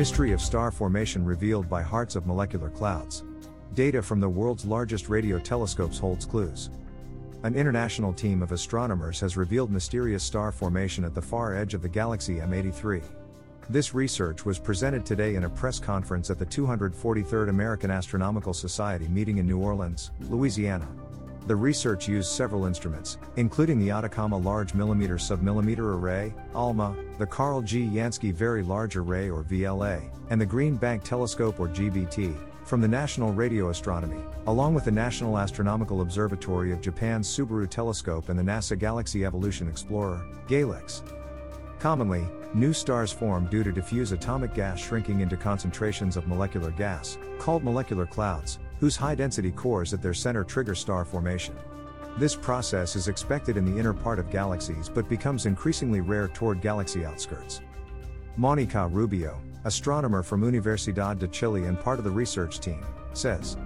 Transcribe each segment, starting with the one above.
Mystery of star formation revealed by Hearts of Molecular Clouds. Data from the world's largest radio telescopes holds clues. An international team of astronomers has revealed mysterious star formation at the far edge of the galaxy M83. This research was presented today in a press conference at the 243rd American Astronomical Society meeting in New Orleans, Louisiana. The research used several instruments, including the Atacama Large Millimeter Submillimeter Array, ALMA, the Carl G. Jansky Very Large Array or VLA, and the Green Bank Telescope or GBT, from the National Radio Astronomy, along with the National Astronomical Observatory of Japan's Subaru Telescope and the NASA Galaxy Evolution Explorer, GALEX. Commonly, new stars form due to diffuse atomic gas shrinking into concentrations of molecular gas, called molecular clouds, whose high density cores at their center trigger star formation. This process is expected in the inner part of galaxies but becomes increasingly rare toward galaxy outskirts. Monica Rubio, astronomer from Universidad de Chile and part of the research team, says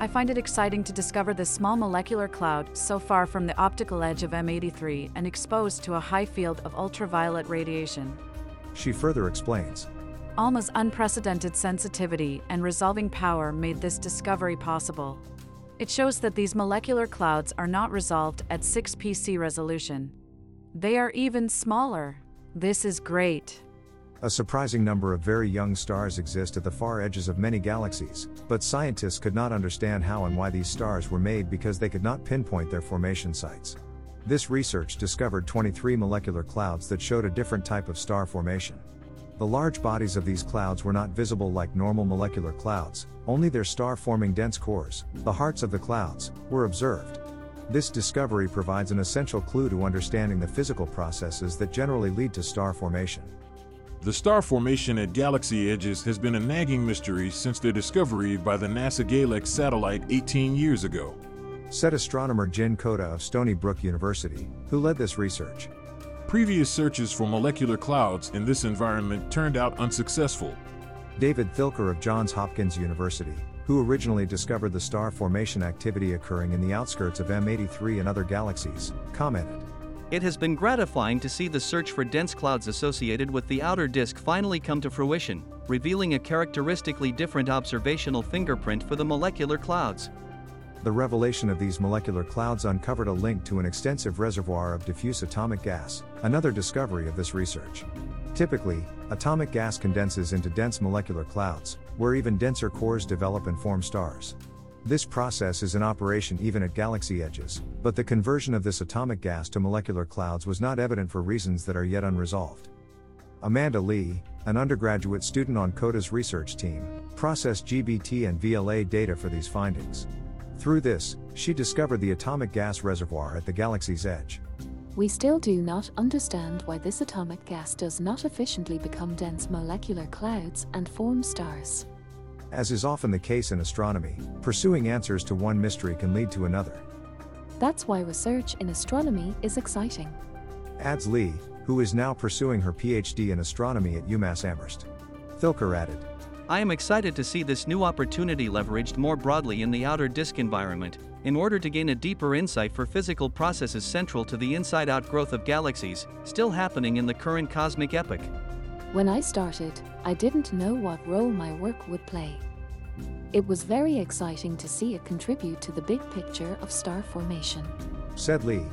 I find it exciting to discover this small molecular cloud so far from the optical edge of M83 and exposed to a high field of ultraviolet radiation. She further explains ALMA's unprecedented sensitivity and resolving power made this discovery possible. It shows that these molecular clouds are not resolved at 6 pc resolution. They are even smaller. This is great. A surprising number of very young stars exist at the far edges of many galaxies, but scientists could not understand how and why these stars were made because they could not pinpoint their formation sites. This research discovered 23 molecular clouds that showed a different type of star formation. The large bodies of these clouds were not visible like normal molecular clouds, only their star forming dense cores, the hearts of the clouds, were observed. This discovery provides an essential clue to understanding the physical processes that generally lead to star formation. The star formation at galaxy edges has been a nagging mystery since their discovery by the NASA GALEX satellite 18 years ago. Said astronomer Jin Koda of Stony Brook University, who led this research. Previous searches for molecular clouds in this environment turned out unsuccessful. David Thilker of Johns Hopkins University, who originally discovered the star formation activity occurring in the outskirts of M83 and other galaxies, commented. It has been gratifying to see the search for dense clouds associated with the outer disk finally come to fruition, revealing a characteristically different observational fingerprint for the molecular clouds the revelation of these molecular clouds uncovered a link to an extensive reservoir of diffuse atomic gas, another discovery of this research. Typically, atomic gas condenses into dense molecular clouds, where even denser cores develop and form stars. This process is in operation even at galaxy edges, but the conversion of this atomic gas to molecular clouds was not evident for reasons that are yet unresolved. Amanda Lee, an undergraduate student on Koda's research team, processed GBT and VLA data for these findings. Through this, she discovered the atomic gas reservoir at the galaxy's edge. We still do not understand why this atomic gas does not efficiently become dense molecular clouds and form stars. As is often the case in astronomy, pursuing answers to one mystery can lead to another. That's why research in astronomy is exciting. Adds Lee, who is now pursuing her PhD in astronomy at UMass Amherst. Thilker added, I am excited to see this new opportunity leveraged more broadly in the outer disk environment, in order to gain a deeper insight for physical processes central to the inside out growth of galaxies, still happening in the current cosmic epoch. When I started, I didn't know what role my work would play. It was very exciting to see it contribute to the big picture of star formation. Said Lee,